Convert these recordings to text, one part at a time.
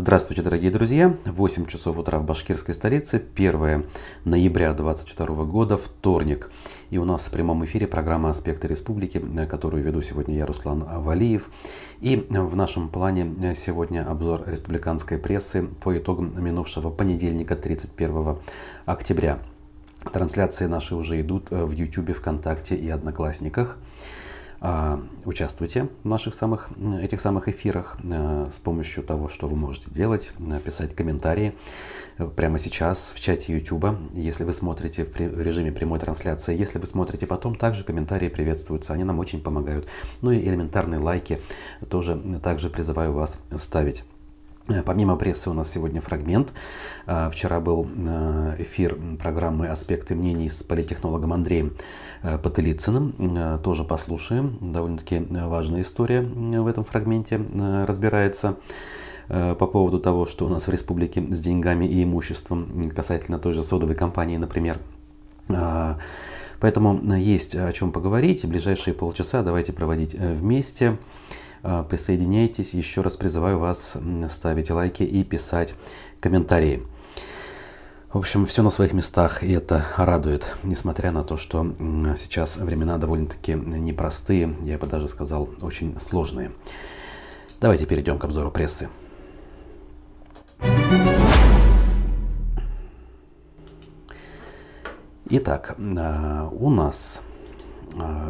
Здравствуйте, дорогие друзья! 8 часов утра в башкирской столице, 1 ноября 2022 года, вторник. И у нас в прямом эфире программа «Аспекты республики», которую веду сегодня я, Руслан Валиев. И в нашем плане сегодня обзор республиканской прессы по итогам минувшего понедельника, 31 октября. Трансляции наши уже идут в YouTube, ВКонтакте и Одноклассниках. А, участвуйте в наших самых, этих самых эфирах э, с помощью того, что вы можете делать, писать комментарии э, прямо сейчас в чате YouTube, если вы смотрите в режиме прямой трансляции. Если вы смотрите потом, также комментарии приветствуются, они нам очень помогают. Ну и элементарные лайки тоже также призываю вас ставить. Э, помимо прессы у нас сегодня фрагмент. Э, вчера был э, эфир программы «Аспекты мнений» с политтехнологом Андреем Потылицыным. Тоже послушаем. Довольно-таки важная история в этом фрагменте разбирается по поводу того, что у нас в республике с деньгами и имуществом касательно той же содовой компании, например. Поэтому есть о чем поговорить. Ближайшие полчаса давайте проводить вместе. А, присоединяйтесь. Еще раз призываю вас ставить лайки и писать комментарии. В общем, все на своих местах, и это радует, несмотря на то, что сейчас времена довольно-таки непростые, я бы даже сказал, очень сложные. Давайте перейдем к обзору прессы. Итак, а, у нас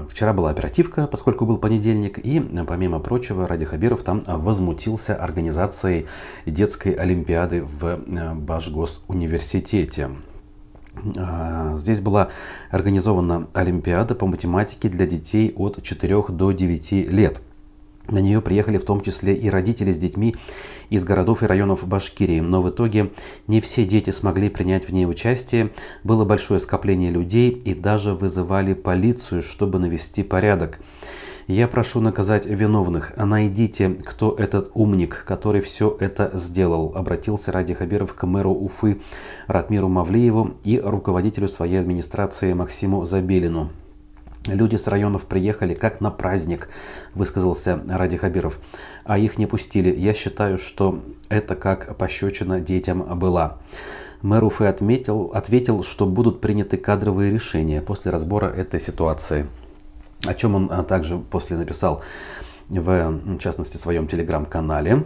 вчера была оперативка, поскольку был понедельник, и, помимо прочего, Ради Хабиров там возмутился организацией детской олимпиады в э, Башгосуниверситете. А, здесь была организована олимпиада по математике для детей от 4 до 9 лет – на нее приехали в том числе и родители с детьми из городов и районов Башкирии, но в итоге не все дети смогли принять в ней участие, было большое скопление людей и даже вызывали полицию, чтобы навести порядок. Я прошу наказать виновных, найдите, кто этот умник, который все это сделал, обратился Ради Хабиров к мэру Уфы Ратмиру Мавлиеву и руководителю своей администрации Максиму Забелину. Люди с районов приехали как на праздник, высказался Ради Хабиров, а их не пустили. Я считаю, что это как пощечина детям была. Мэр Уфы отметил, ответил, что будут приняты кадровые решения после разбора этой ситуации. О чем он а, также после написал в частности, в своем телеграм-канале,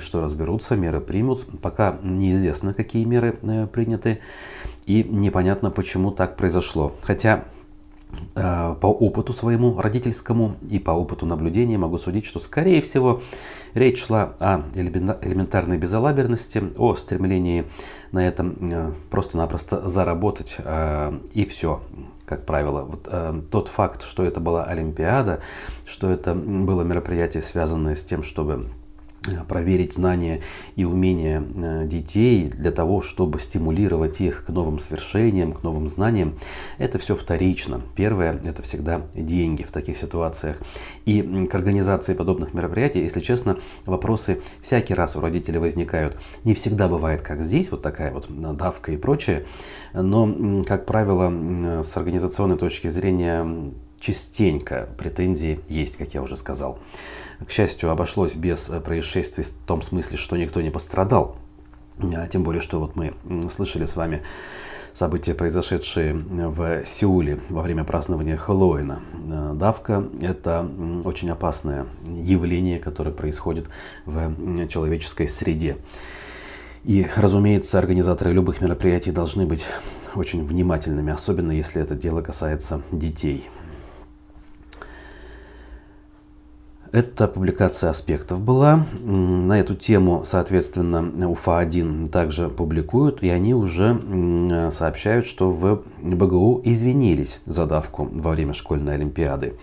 что разберутся, меры примут. Пока неизвестно, какие меры э, приняты, и непонятно, почему так произошло. Хотя по опыту своему родительскому и по опыту наблюдения могу судить, что, скорее всего, речь шла о элементарной безалаберности, о стремлении на этом э, просто-напросто заработать э, и все. Как правило, вот тот факт, что это была Олимпиада, что это было мероприятие, связанное с тем, чтобы Э, проверить знания и умения э, детей для того, чтобы стимулировать их к новым свершениям, к новым знаниям, это все вторично. Первое – это всегда деньги в таких ситуациях. И к организации подобных мероприятий, если честно, вопросы всякий раз у родителей возникают. Не всегда бывает, как здесь, вот такая вот давка и прочее, но, как правило, с организационной точки зрения частенько претензии есть, как я уже сказал. К счастью, обошлось без э, происшествий в том смысле, что никто не пострадал. А, тем более, что вот мы слышали с вами события, произошедшие в Сеуле во время празднования Хэллоуина. Э, давка – это очень опасное явление, которое происходит в человеческой среде. И, разумеется, организаторы любых мероприятий должны быть очень внимательными, особенно если это дело касается детей. Это публикация аспектов была. На эту тему, соответственно, УФА-1 также публикуют, и они уже сообщают, что в БГУ извинились за давку во время школьной олимпиады.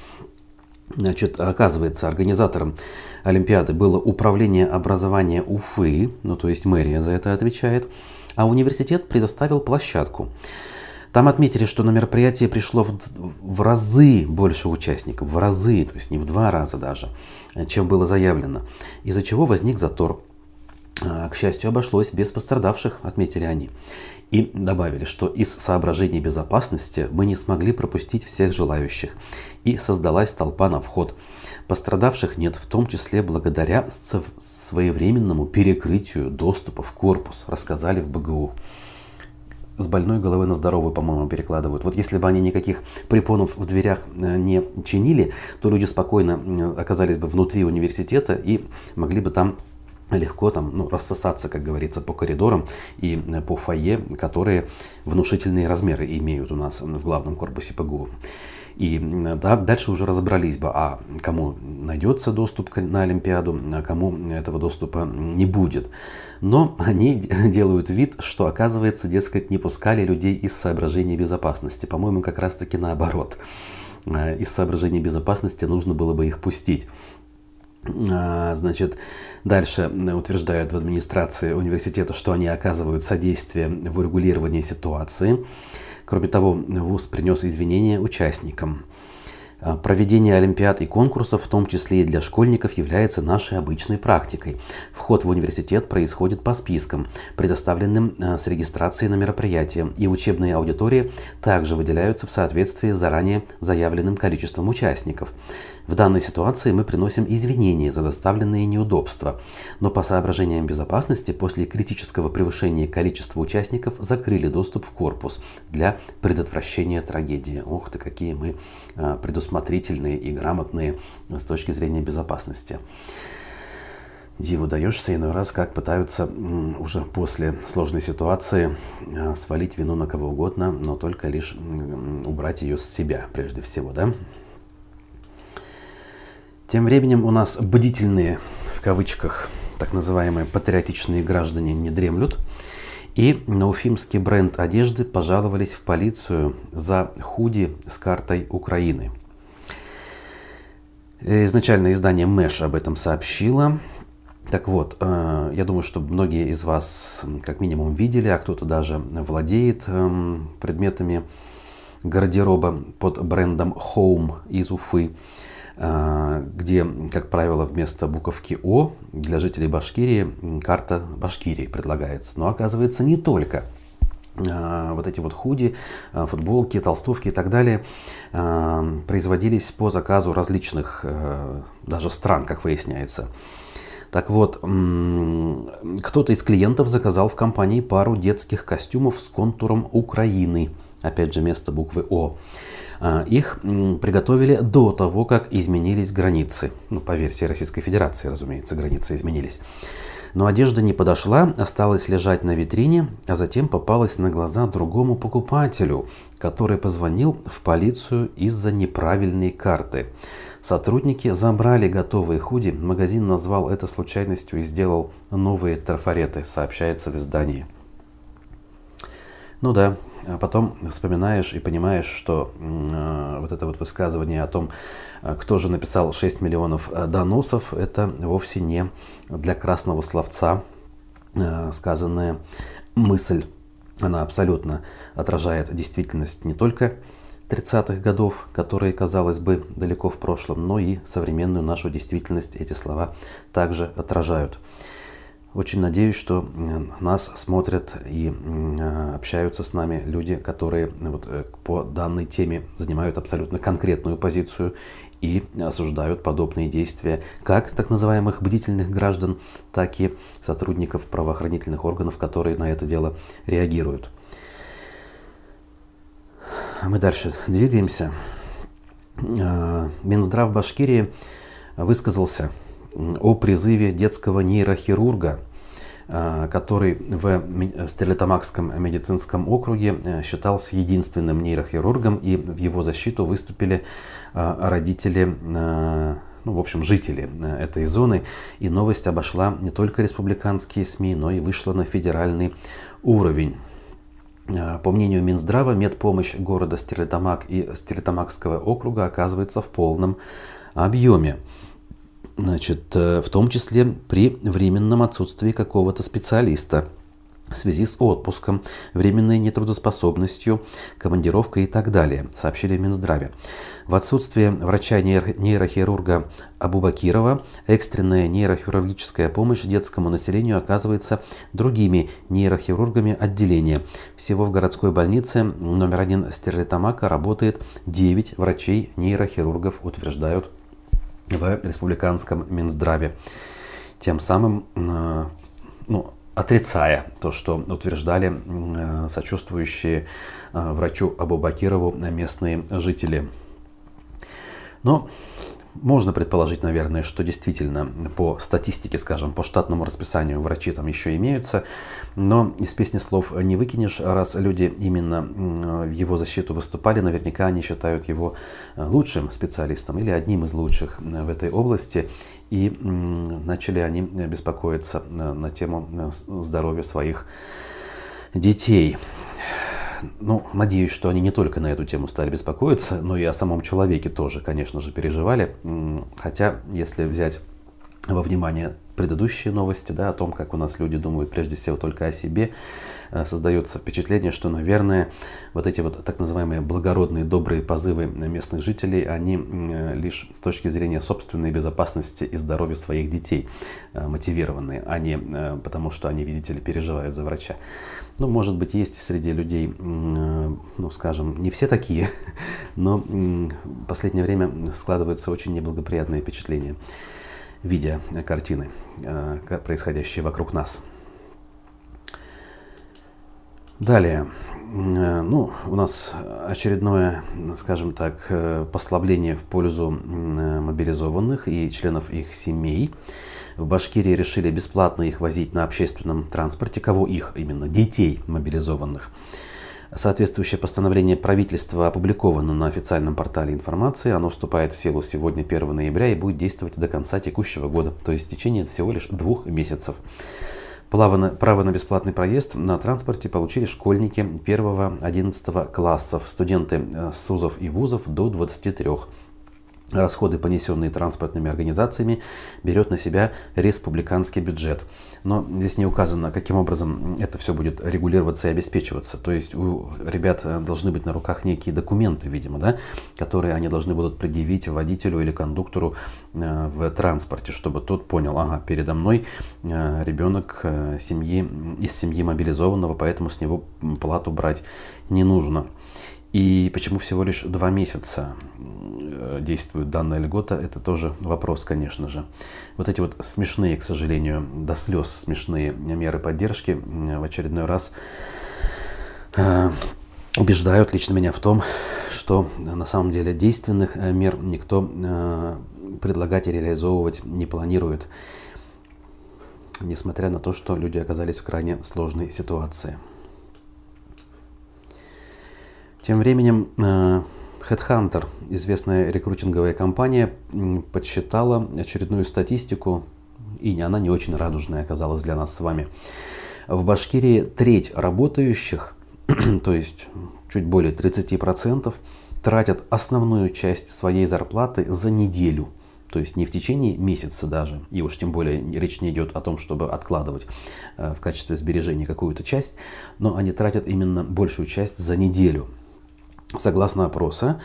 Значит, оказывается, организатором Олимпиады было Управление образования Уфы, ну то есть мэрия за это отвечает, а университет предоставил площадку. Там отметили, что на мероприятие пришло в, в разы больше участников, в разы, то есть не в два раза даже, чем было заявлено, из-за чего возник затор. К счастью, обошлось без пострадавших, отметили они. И добавили, что из соображений безопасности мы не смогли пропустить всех желающих, и создалась толпа на вход. Пострадавших нет, в том числе благодаря своевременному перекрытию доступа в корпус, рассказали в БГУ с больной головы на здоровую, по-моему, перекладывают. Вот если бы они никаких препонов в дверях э, не чинили, то люди спокойно оказались бы внутри университета и могли бы там легко там, ну, рассосаться, как говорится, по коридорам и э, по фойе, которые внушительные размеры имеют у нас в главном корпусе ПГУ. И да, дальше уже разобрались бы, а кому найдется доступ на Олимпиаду, а кому этого доступа не будет. Но они делают вид, что оказывается, дескать, не пускали людей из соображений безопасности. По-моему, как раз таки наоборот. Э, из соображений безопасности нужно было бы их пустить. А, значит, дальше утверждают в администрации университета, что они оказывают содействие в урегулировании ситуации. Кроме того, ВУЗ принес извинения участникам. А, проведение олимпиад и конкурсов, в том числе и для школьников, является нашей обычной практикой. Вход в университет происходит по спискам, предоставленным а, с регистрацией на мероприятие, и учебные аудитории также выделяются в соответствии с заранее заявленным количеством участников. В данной ситуации мы приносим извинения за доставленные неудобства, но по соображениям безопасности после критического превышения количества участников закрыли доступ в корпус для предотвращения трагедии. Ух ты, какие мы а, предусмотрительные и грамотные с точки зрения безопасности. Диву даешься иной раз, как пытаются уже после сложной ситуации а, свалить вину на кого угодно, но только лишь убрать ее с себя прежде всего, да? Тем временем у нас бдительные, в кавычках, так называемые патриотичные граждане не дремлют. И на уфимский бренд одежды пожаловались в полицию за худи с картой Украины. Изначально издание Мэш об этом сообщило. Так вот, э, я думаю, что многие из вас как минимум видели, а кто-то даже владеет эм, предметами гардероба под брендом Home из Уфы. А, где, как правило, вместо буковки О для жителей Башкирии карта Башкирии предлагается. Но оказывается не только вот эти вот худи, а, футболки, толстовки и так далее производились по заказу различных даже стран, как выясняется. Так вот, кто-то из клиентов заказал в компании пару детских костюмов с контуром Украины. Опять же, место буквы О. А, их приготовили до того, как изменились границы. Ну, по версии Российской Федерации, разумеется, границы изменились. Но одежда не подошла, осталась лежать на витрине, а затем попалась на глаза другому покупателю, который позвонил в полицию из-за неправильной карты. Сотрудники забрали готовые худи, магазин назвал это случайностью и сделал новые трафареты, сообщается в издании. Ну да, а потом вспоминаешь и понимаешь, что э, вот это вот высказывание о том, э, кто же написал 6 миллионов э, доносов, это вовсе не для красного словца сказанная мысль. Она абсолютно отражает действительность не только 30-х годов, которые, казалось бы, далеко в прошлом, но и современную нашу действительность эти слова также отражают. Очень надеюсь, что нас смотрят и общаются с нами люди, которые вот э, по данной теме занимают абсолютно конкретную позицию и осуждают подобные действия как так называемых бдительных граждан, так и сотрудников правоохранительных органов, которые на это дело реагируют. Мы дальше двигаемся. А, Минздрав Башкирии высказался о призыве детского нейрохирурга, а, который в Стерлитамакском медицинском округе э, считался единственным нейрохирургом, и в его защиту выступили родители ну, в общем, жители э, этой зоны. И новость обошла не только республиканские СМИ, но и вышла на федеральный уровень. По мнению Минздрава, медпомощь города Стерлитамак и Стерлитамакского округа оказывается в полном объеме. Значит, э, в том числе при временном отсутствии какого-то специалиста. в связи с отпуском, временной нетрудоспособностью, командировкой и так далее, сообщили в Минздраве. В отсутствие врача-нейрохирурга Абубакирова экстренная нейрохирургическая помощь детскому населению оказывается другими нейрохирургами отделения. Всего в городской больнице номер один Стерлитамака работает 9 врачей-нейрохирургов, утверждают в республиканском Минздраве. Тем самым э, ну, отрицая то, что утверждали э, сочувствующие э, врачу Абу Бакирову местные жители. Но можно предположить, наверное, что действительно по статистике, скажем, по штатному расписанию врачи там еще имеются, но из песни слов не выкинешь, раз люди именно в его защиту выступали, наверняка они считают его э, лучшим специалистом или одним из лучших в этой области, и начали они беспокоиться э, на тему э, здоровья своих детей ну, надеюсь, что они не только на эту тему стали беспокоиться, но и о самом человеке тоже, конечно же, переживали. Хотя, если взять во внимание предыдущие новости, да, о том, как у нас люди думают прежде всего только о себе, э, создается впечатление, что, наверное, вот эти вот так называемые благородные, добрые позывы местных жителей, они э, лишь с точки зрения собственной безопасности и здоровья своих детей э, мотивированные, а не потому, что они, видите ли, переживают за врача. Ну, может быть, есть среди людей, ну, скажем, не все такие, но в последнее время складываются очень неблагоприятные впечатления видя картины, э, происходящие вокруг нас. Далее, э, ну, у нас очередное, скажем так, э, послабление в пользу мобилизованных и членов их семей. В Башкирии решили бесплатно их возить на общественном транспорте. Кого их? Именно детей мобилизованных. Соответствующее постановление правительства опубликовано на официальном портале информации. Оно вступает в силу сегодня 1 ноября и будет действовать до конца текущего года, то есть в течение всего лишь двух месяцев. Право на, бесплатный проезд на транспорте получили школьники 1-11 классов, студенты э, СУЗов и ВУЗов до 23 расходы, понесенные транспортными организациями, берет на себя республиканский бюджет. Но здесь не указано, каким образом это все будет регулироваться и обеспечиваться. То есть у ребят э, должны быть на руках некие документы, видимо, да, которые они должны будут предъявить водителю или кондуктору э, в транспорте, чтобы тот понял, ага, передо мной э, ребенок семьи, из семьи мобилизованного, поэтому с него плату брать не нужно. И почему всего лишь два месяца действует данная льгота, это тоже вопрос, конечно же. Вот эти вот смешные, к сожалению, до слез смешные меры поддержки в очередной раз э, убеждают лично меня в том, что на самом деле действенных э, мер никто предлагать и реализовывать не планирует, несмотря на то, что люди оказались в крайне сложной ситуации. Тем временем э, Headhunter, известная рекрутинговая компания, подсчитала очередную статистику, и она не очень радужная оказалась для нас с вами. В Башкирии треть работающих, то есть чуть более 30%, тратят основную часть своей зарплаты за неделю. То есть не в течение месяца даже, и уж тем более речь не идет о том, чтобы откладывать э, в качестве сбережения какую-то часть, но они тратят именно большую часть за неделю. Согласно опроса,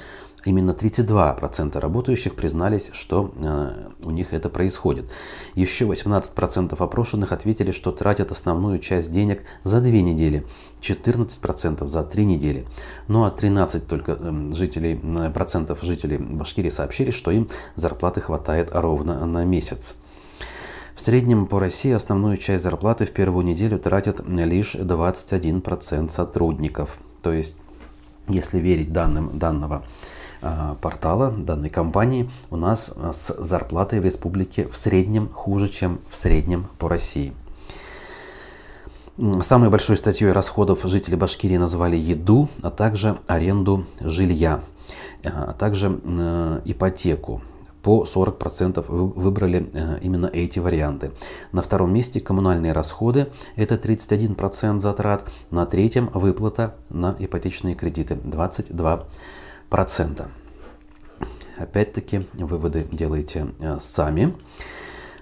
именно 32% работающих признались, что э, у них это происходит. Еще 18% опрошенных ответили, что тратят основную часть денег за две недели, 14% за три недели. Ну а 13 только э, жителей, э, процентов жителей Башкирии сообщили, что им зарплаты хватает ровно на месяц. В среднем по России основную часть зарплаты в первую неделю тратят лишь 21% сотрудников. То есть если верить данным данного э, портала, данной компании, у нас а, с зарплатой в республике в среднем хуже, чем в среднем по России. Самой большой статьей расходов жители Башкирии назвали еду, а также аренду жилья, а также э, ипотеку по 40% выбрали э, именно эти варианты. На втором месте коммунальные расходы, это 31% затрат. На третьем выплата на ипотечные кредиты 22%. Опять-таки выводы делайте э, сами.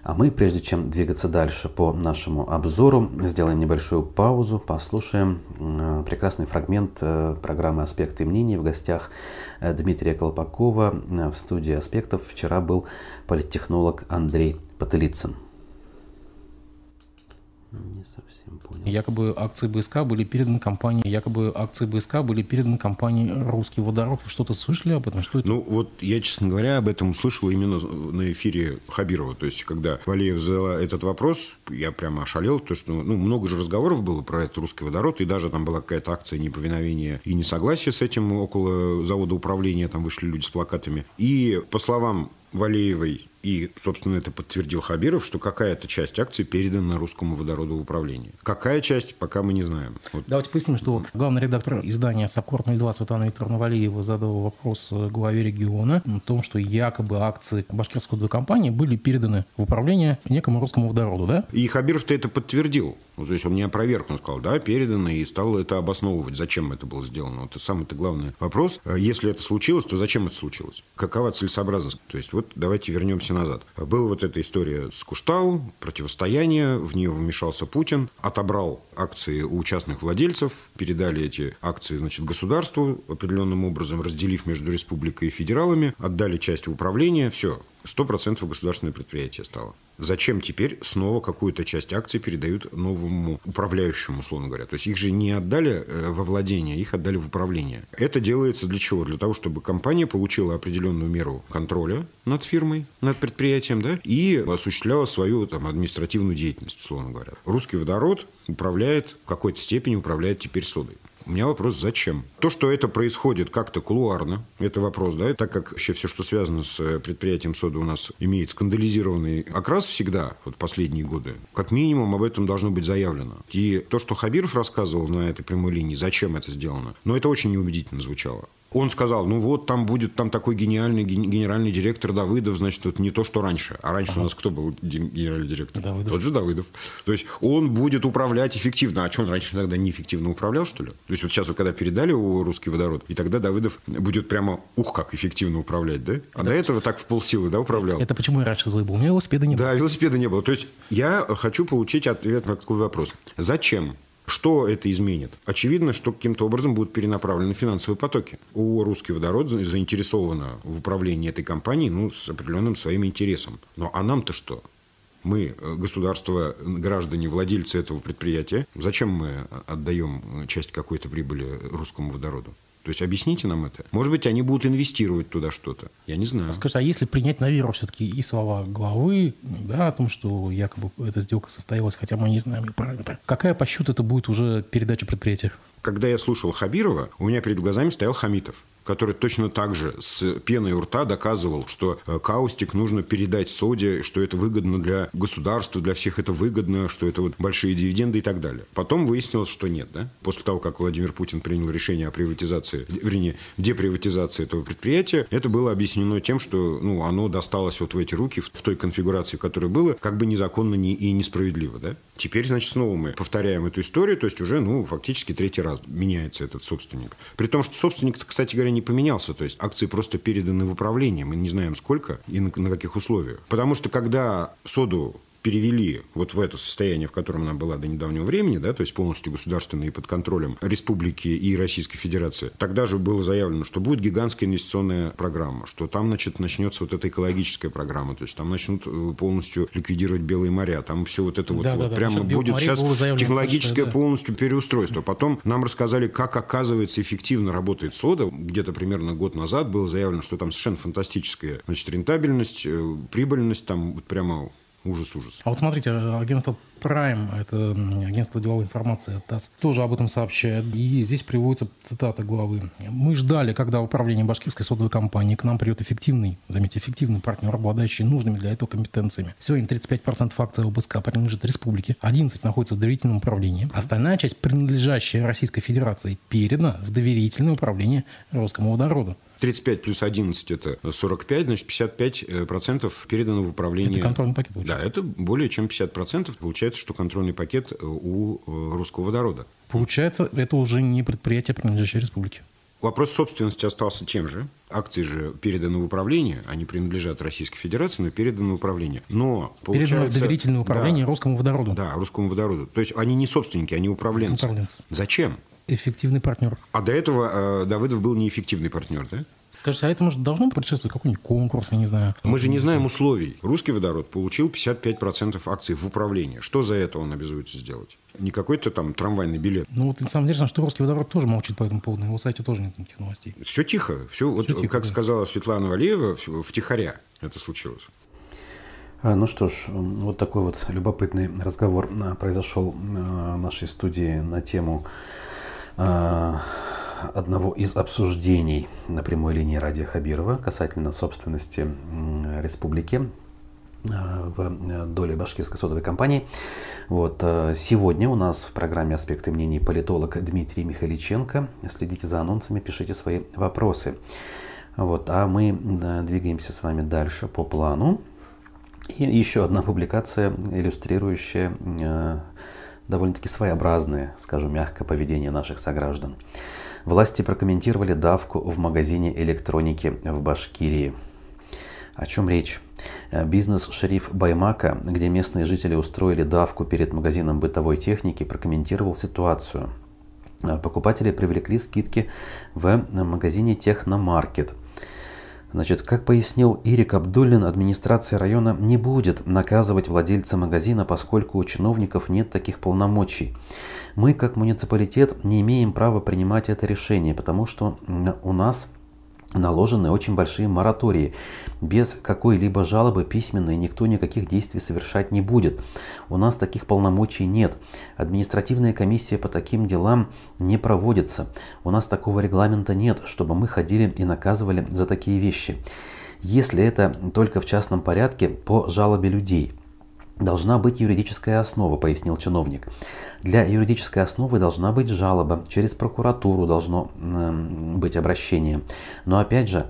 А мы, прежде чем двигаться дальше по нашему обзору, сделаем небольшую паузу, послушаем э, прекрасный фрагмент э, программы «Аспекты мнений». В гостях э, Дмитрия Колпакова в студии «Аспектов» вчера был политтехнолог Андрей Потылицын. Не совсем понял. Якобы акции БСК были переданы компании, якобы акции БСК были переданы компании «Русский водород». Вы что-то слышали об этом? Что это? Ну, вот я, честно говоря, об этом услышал именно на эфире Хабирова. То есть, когда Валеев задала этот вопрос, я прямо ошалел, то что ну, много же разговоров было про этот «Русский водород», и даже там была какая-то акция неповиновения и несогласия с этим около завода управления, там вышли люди с плакатами. И, по словам Валеевой и, собственно, это подтвердил Хабиров, что какая-то часть акций передана русскому водороду управлению. Какая часть, пока мы не знаем. Вот. Давайте поясним, что главный редактор издания «Сапкорт-02» Светлана Викторовна Валиева задала вопрос главе региона о том, что якобы акции башкирской компании были переданы в управление некому русскому водороду, да? И Хабиров-то это подтвердил. Ну, то есть он не опроверг, он сказал, да, передано, и стал это обосновывать, зачем это было сделано. Вот это самый-то главный вопрос. Если это случилось, то зачем это случилось? Какова целесообразность? То есть вот давайте вернемся назад. Была вот эта история с Куштау, противостояние, в нее вмешался Путин, отобрал акции у частных владельцев, передали эти акции значит, государству определенным образом, разделив между республикой и федералами, отдали часть в управление, все, 100% государственное предприятие стало. Зачем теперь снова какую-то часть акций передают новому управляющему, условно говоря? То есть их же не отдали э, во владение, их отдали в управление. Это делается для чего? Для того, чтобы компания получила определенную меру контроля над фирмой, над предприятием, да, и осуществляла свою там, административную деятельность, условно говоря. Русский водород управляет, в какой-то степени управляет теперь содой. У меня вопрос, зачем? То, что это происходит как-то кулуарно, это вопрос, да, так как вообще все, что связано с э, предприятием соды у нас имеет скандализированный окрас всегда, вот последние годы, как минимум об этом должно быть заявлено. И то, что Хабиров рассказывал на этой прямой линии, зачем это сделано, но это очень неубедительно звучало. Он сказал, ну вот там будет там такой гениальный генеральный директор Давыдов, значит, это не то, что раньше. А раньше ага. у нас кто был генеральный директор? Давыдов. Тот же Давыдов. То есть он будет управлять эффективно. А что он раньше тогда неэффективно управлял, что ли? То есть вот сейчас вот когда передали его русский водород, и тогда Давыдов будет прямо, ух, как эффективно управлять, да? А это... до этого так в полсилы, да, управлял. Это почему я раньше злой был? У меня велосипеда не было. Да, велосипеда не было. То есть я хочу получить ответ на такой вопрос. Зачем что это изменит? Очевидно, что каким-то образом будут перенаправлены финансовые потоки. У «Русский водород» заинтересована в управлении этой компанией ну, с определенным своим интересом. Но а нам-то что? мы, э, государство, граждане, владельцы этого предприятия, зачем мы отдаем часть какой-то прибыли русскому водороду? То есть объясните нам это. Может быть, они будут инвестировать туда что-то. Я не знаю. Скажите, а если принять на веру все-таки и слова главы, да, о том, что якобы эта сделка состоялась, хотя мы не знаем ее параметры, какая по счету это будет уже передача предприятия? Когда я слушал Хабирова, у меня перед глазами стоял Хамитов который точно так же с пеной у рта доказывал, что э, каустик нужно передать соде, что это выгодно для государства, для всех это выгодно, что это вот большие дивиденды и так далее. Потом выяснилось, что нет. Да? После того, как Владимир Путин принял решение о приватизации, вернее, деприватизации этого предприятия, это было объяснено тем, что ну, оно досталось вот в эти руки, в той конфигурации, в которой было, как бы незаконно и несправедливо. Да? Теперь, значит, снова мы повторяем эту историю, то есть уже, ну, фактически третий раз меняется этот собственник. При том, что собственник, кстати говоря, не поменялся. То есть акции просто переданы в управление. Мы не знаем сколько и на, на каких условиях. Потому что когда соду перевели вот в это состояние, в котором она была до недавнего времени, да, то есть полностью государственной и под контролем республики и Российской Федерации, тогда же было заявлено, что будет гигантская инвестиционная программа, что там, значит, начнется вот эта экологическая программа, то есть там начнут э, полностью ликвидировать белые моря, там все вот это вот, да, вот да, прямо будет сейчас технологическое да. полностью переустройство. Потом нам рассказали, как оказывается эффективно работает сода. Где-то примерно год назад было заявлено, что там совершенно фантастическая значит, рентабельность, э, прибыльность, там прямо Ужас, ужас. А вот смотрите, агентство Prime, это агентство деловой информации ТАСС, тоже об этом сообщает. И здесь приводится цитата главы. «Мы ждали, когда управление башкирской содовой компании к нам придет эффективный, заметьте, эффективный партнер, обладающий нужными для этого компетенциями. Сегодня 35% акций ОБСК принадлежит республике, 11 находится в доверительном управлении. Остальная часть, принадлежащая Российской Федерации, передана в доверительное управление Русскому водороду. 35 плюс 11 – это 45, значит, 55 э, процентов передано в управление. Это контрольный пакет получается? Да, это более чем 50 процентов. Получается, что контрольный пакет э, у э, русского водорода. Получается, это уже не предприятие, принадлежащее республике. Вопрос собственности остался тем же. Акции же переданы в управление, они принадлежат Российской Федерации, но переданы в управление. Но получается... Переданы в доверительное управление да, русскому водороду. Да, русскому водороду. То есть они не собственники, они управленцы. Управленцы. Зачем? Эффективный партнер. А до этого э, Давыдов был неэффективный партнер, да? Скажите, а это, может, должно предшествовать какой-нибудь конкурс, я не знаю? Мы же не знаем условий. Русский водород получил 55% акций в управлении. Что за это он обязуется сделать? Не какой-то там трамвайный билет. Ну вот на самом деле, что русский водород тоже молчит по этому поводу. На его сайте тоже нет никаких новостей. Все тихо. Все, все вот, тихо, как да. сказала Светлана Валеева, втихаря это случилось. А, ну что ж, вот такой вот любопытный разговор а, произошел в нашей студии на тему а, одного из обсуждений на прямой линии Радия Хабирова касательно собственности республики э, в э, доле башкирской содовой компании. Вот. Э, сегодня у нас в программе «Аспекты мнений» политолог Дмитрий Михайличенко. Следите за анонсами, пишите свои вопросы. Вот. А мы двигаемся с вами дальше по плану. И еще одна публикация, иллюстрирующая довольно-таки своеобразное, скажу мягко, поведение наших сограждан. Власти прокомментировали давку в магазине электроники в Башкирии. О чем речь? Э, бизнес-шериф Баймака, где местные жители устроили давку перед магазином бытовой техники, прокомментировал ситуацию. Э, покупатели привлекли скидки в магазине Техномаркет – Значит, как пояснил Ирик Абдуллин, администрация района не будет наказывать владельца магазина, поскольку у чиновников нет таких полномочий. Мы, как муниципалитет, не имеем права принимать это решение, потому что у нас наложены очень большие моратории. Без какой-либо жалобы письменной никто никаких действий совершать не будет. У нас таких полномочий нет. Административная комиссия по таким делам не проводится. У нас такого регламента нет, чтобы мы ходили и наказывали за такие вещи. Если это только в частном порядке по жалобе людей – Должна быть юридическая основа, пояснил чиновник. Для юридической основы должна быть жалоба, через прокуратуру должно э, быть обращение. Но опять же,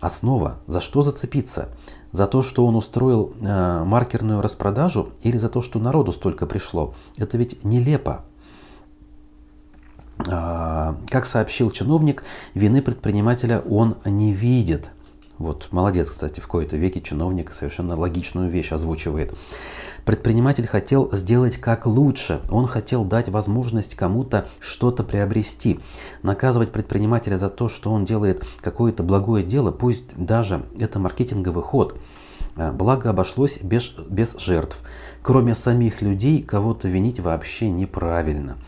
основа, за что зацепиться? За то, что он устроил э, маркерную распродажу или за то, что народу столько пришло? Это ведь нелепо. А, как сообщил чиновник, вины предпринимателя он не видит. Вот, молодец, кстати, в кои-то веке чиновник совершенно логичную вещь озвучивает. Предприниматель хотел сделать как лучше. Он хотел дать возможность кому-то что-то приобрести. Наказывать предпринимателя за то, что он делает какое-то благое дело, пусть даже это маркетинговый ход. А, благо обошлось без, без жертв. Кроме самих людей, кого-то винить вообще неправильно.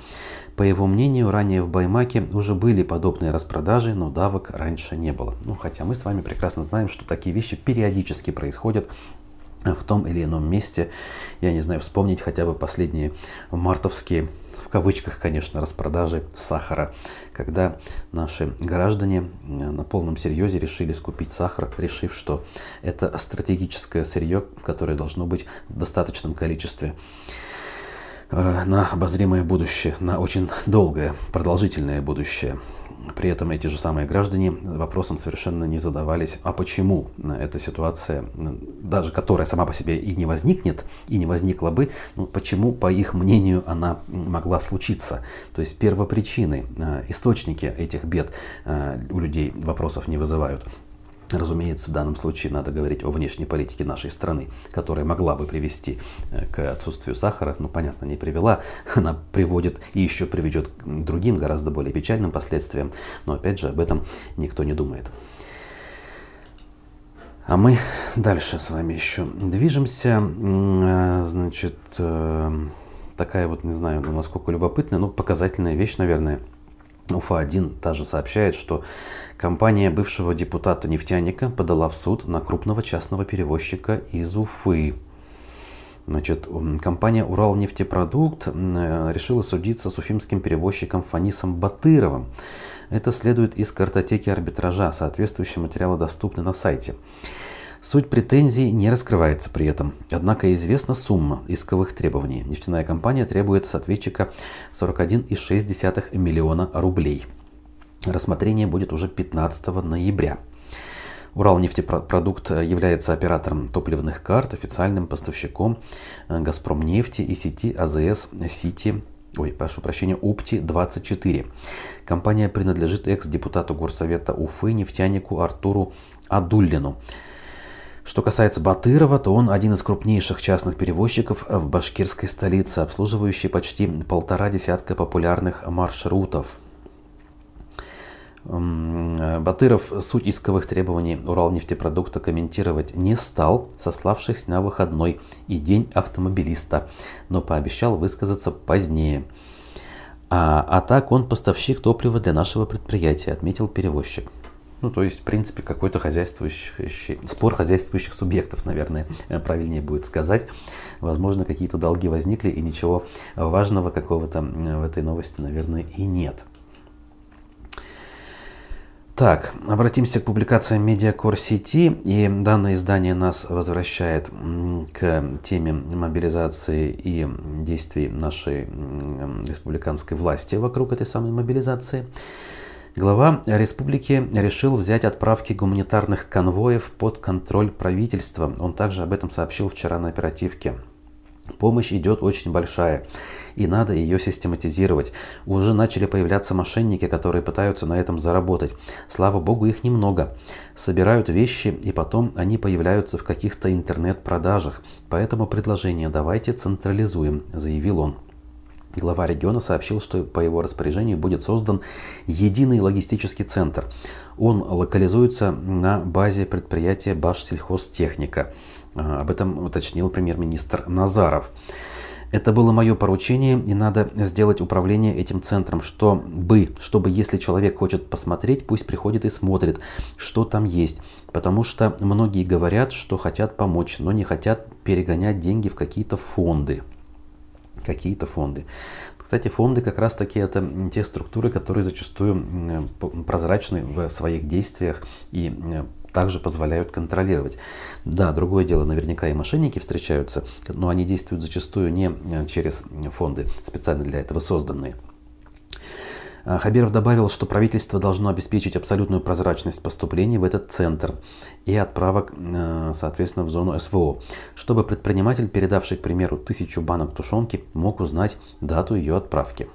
По его мнению, ранее в Баймаке уже были подобные распродажи, но давок раньше не было. Ну, хотя мы с вами прекрасно знаем, что такие вещи периодически происходят в том или ином месте. Я не знаю, вспомнить хотя бы последние мартовские, кавычках, конечно, распродажи сахара, когда наши граждане на полном серьезе решили скупить сахар, решив, что это стратегическое сырье, которое должно быть в достаточном количестве. Э, на обозримое будущее, на очень долгое, продолжительное будущее. При этом эти же самые граждане вопросом совершенно не задавались, а почему эта ситуация, даже которая сама по себе и не возникнет, и не возникла бы, ну, почему, по их мнению, она могла случиться. То есть первопричины, э, источники этих бед э, у людей вопросов не вызывают. Разумеется, в данном случае надо говорить о внешней политике нашей страны, которая могла бы привести э, к отсутствию сахара. Ну, понятно, не привела. Она приводит и еще приведет к другим, гораздо более печальным последствиям. Но, опять же, об этом никто не думает. А мы дальше с вами еще движемся. Э, значит, э, такая вот, не знаю, насколько любопытная, но показательная вещь, наверное – Уфа-1 также сообщает, что компания бывшего депутата-нефтяника подала в суд на крупного частного перевозчика из Уфы. Значит, компания «Уралнефтепродукт» решила судиться с уфимским перевозчиком Фанисом Батыровым. Это следует из картотеки арбитража. Соответствующие материалы доступны на сайте. Суть претензий не раскрывается при этом, однако известна сумма исковых требований. Нефтяная компания требует с ответчика 41,6 миллиона рублей. Рассмотрение будет уже 15 ноября. Уралнефтепродукт является оператором топливных карт, официальным поставщиком Газпромнефти и сети АЗС Сити ой, прошу прощения, Упти-24. Компания принадлежит экс-депутату Горсовета Уфы нефтянику Артуру Адуллину. Что касается Батырова, то он один из крупнейших частных перевозчиков в башкирской столице, обслуживающий почти полтора десятка популярных маршрутов. Батыров суть исковых требований Уралнефтепродукта комментировать не стал, сославшись на выходной и день автомобилиста, но пообещал высказаться позднее. А, а так он поставщик топлива для нашего предприятия, отметил перевозчик. Ну, то есть, в принципе, какой-то хозяйствующий, спор хозяйствующих субъектов, наверное, правильнее будет сказать. Возможно, какие-то долги возникли, и ничего важного какого-то в этой новости, наверное, и нет. Так, обратимся к публикациям Медиакор сети. И данное издание нас возвращает к теме мобилизации и действий нашей республиканской власти вокруг этой самой мобилизации. Глава республики решил взять отправки гуманитарных конвоев под контроль правительства. Он также об этом сообщил вчера на оперативке. Помощь идет очень большая, и надо ее систематизировать. Уже начали появляться мошенники, которые пытаются на этом заработать. Слава богу, их немного. Собирают вещи, и потом они появляются в каких-то интернет-продажах. Поэтому предложение давайте централизуем, заявил он. Глава региона сообщил, что по его распоряжению будет создан единый логистический центр. Он локализуется на базе предприятия Башсельхозтехника. А, об этом уточнил премьер-министр Назаров. Это было мое поручение, и надо сделать управление этим центром, чтобы, чтобы если человек хочет посмотреть, пусть приходит и смотрит, что там есть. Потому что многие говорят, что хотят помочь, но не хотят перегонять деньги в какие-то фонды. Какие-то фонды. Кстати, фонды как раз таки это те структуры, которые зачастую прозрачны в своих действиях и также позволяют контролировать. Да, другое дело, наверняка и мошенники встречаются, но они действуют зачастую не э, через фонды, специально для этого созданные. А, Хабиров добавил, что правительство должно обеспечить абсолютную прозрачность поступлений в этот центр и отправок, э, соответственно, в зону СВО, чтобы предприниматель, передавший, к примеру, тысячу банок тушенки, мог узнать дату ее отправки.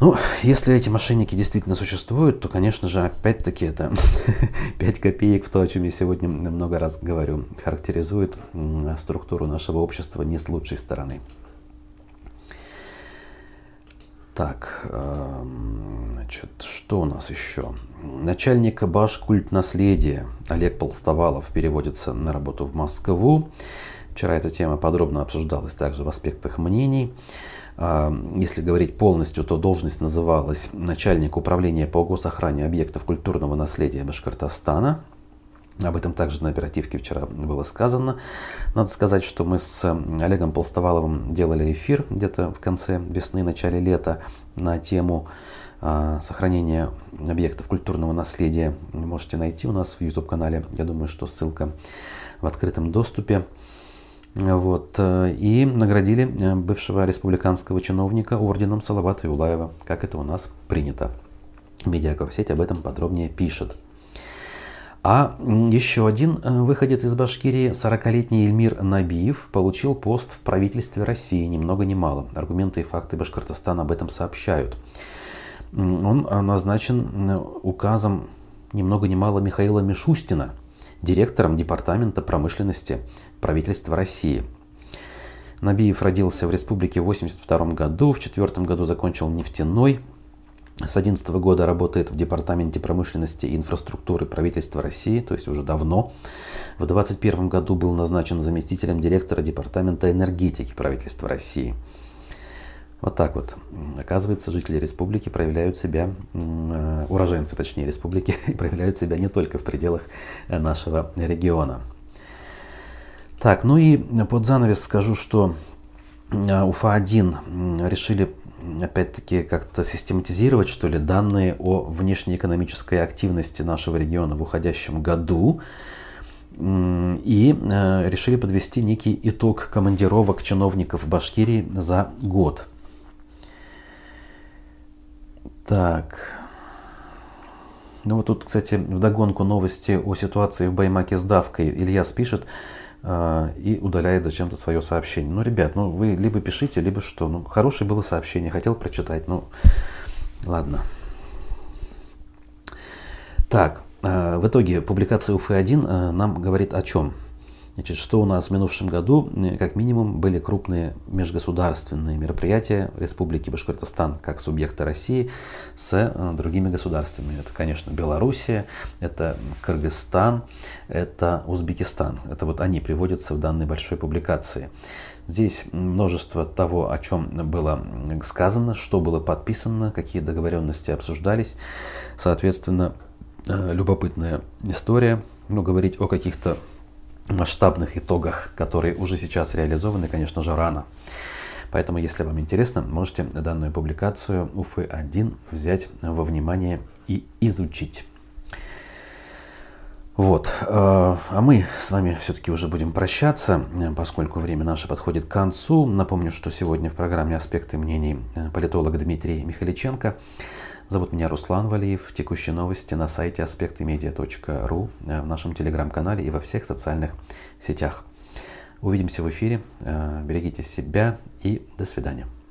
Ну, если эти мошенники действительно существуют, то, конечно же, опять-таки это 5 копеек в то, о чем я сегодня много раз говорю, характеризует структуру нашего общества не с лучшей стороны. Так, эм, значит, что у нас еще? Начальник Башкульт наследия Олег Полстовалов переводится на работу в Москву. Вчера эта тема подробно обсуждалась также в аспектах мнений. А, если говорить полностью, то должность называлась начальник управления по госохране объектов культурного наследия Башкортостана. Об этом также на оперативке вчера было сказано. Надо сказать, что мы с Олегом Полстоваловым делали эфир где-то в конце весны, начале лета на тему а, сохранения объектов культурного наследия. Можете найти у нас в YouTube-канале. Я думаю, что ссылка в открытом доступе. Вот, э, и наградили э, бывшего республиканского чиновника орденом Салавата Юлаева, как это у нас принято. Медиакорсеть об этом подробнее пишет. А еще один э, выходец из Башкирии, 40-летний Эльмир Набиев, получил пост в правительстве России, ни много ни мало. Аргументы и факты Башкортостана об этом сообщают. Он назначен указом ни много ни мало Михаила Мишустина – директором Департамента промышленности правительства России. Набиев родился в республике в 1982 году, в 1904 году закончил нефтяной, с 2011 года работает в Департаменте промышленности и инфраструктуры правительства России, то есть уже давно. В 2021 году был назначен заместителем директора Департамента энергетики правительства России. Вот так вот. Оказывается, жители республики проявляют себя, э, уроженцы, точнее, республики, проявляют себя не только в пределах э, нашего региона. Так, ну и под занавес скажу, что УФА-1 решили опять-таки как-то систематизировать, что ли, данные о внешнеэкономической активности нашего региона в уходящем году и решили подвести некий итог командировок чиновников Башкирии за год. Так. Ну вот тут, кстати, вдогонку новости о ситуации в Баймаке с давкой. Ильяс пишет, э, и удаляет зачем-то свое сообщение. Ну, ребят, ну вы либо пишите, либо что. Ну, хорошее было сообщение, хотел прочитать. Ну, ладно. Так, в итоге публикация УФ-1 нам говорит о чем? Значит, что у нас в минувшем году, э, как минимум, были крупные межгосударственные мероприятия Республики Башкортостан как субъекта России с э, другими государствами. Это, конечно, Белоруссия, это Кыргызстан, это Узбекистан. Это вот они приводятся в данной большой публикации. Здесь множество того, о чем было сказано, что было подписано, какие договоренности обсуждались. Соответственно, э, любопытная история. Ну, говорить о каких-то масштабных итогах, которые уже сейчас реализованы, конечно же, рано. Поэтому, если вам интересно, можете данную публикацию УФ-1 взять во внимание и изучить. Вот. Э, а мы с вами все-таки уже будем прощаться, поскольку время наше подходит к концу. Напомню, что сегодня в программе «Аспекты мнений» политолог Дмитрий Михаличенко – Зовут меня Руслан Валиев. Текущие новости на сайте аспектымедиа.ру, э, в нашем телеграм-канале и во всех социальных сетях. Увидимся в эфире. Э, берегите себя и до свидания.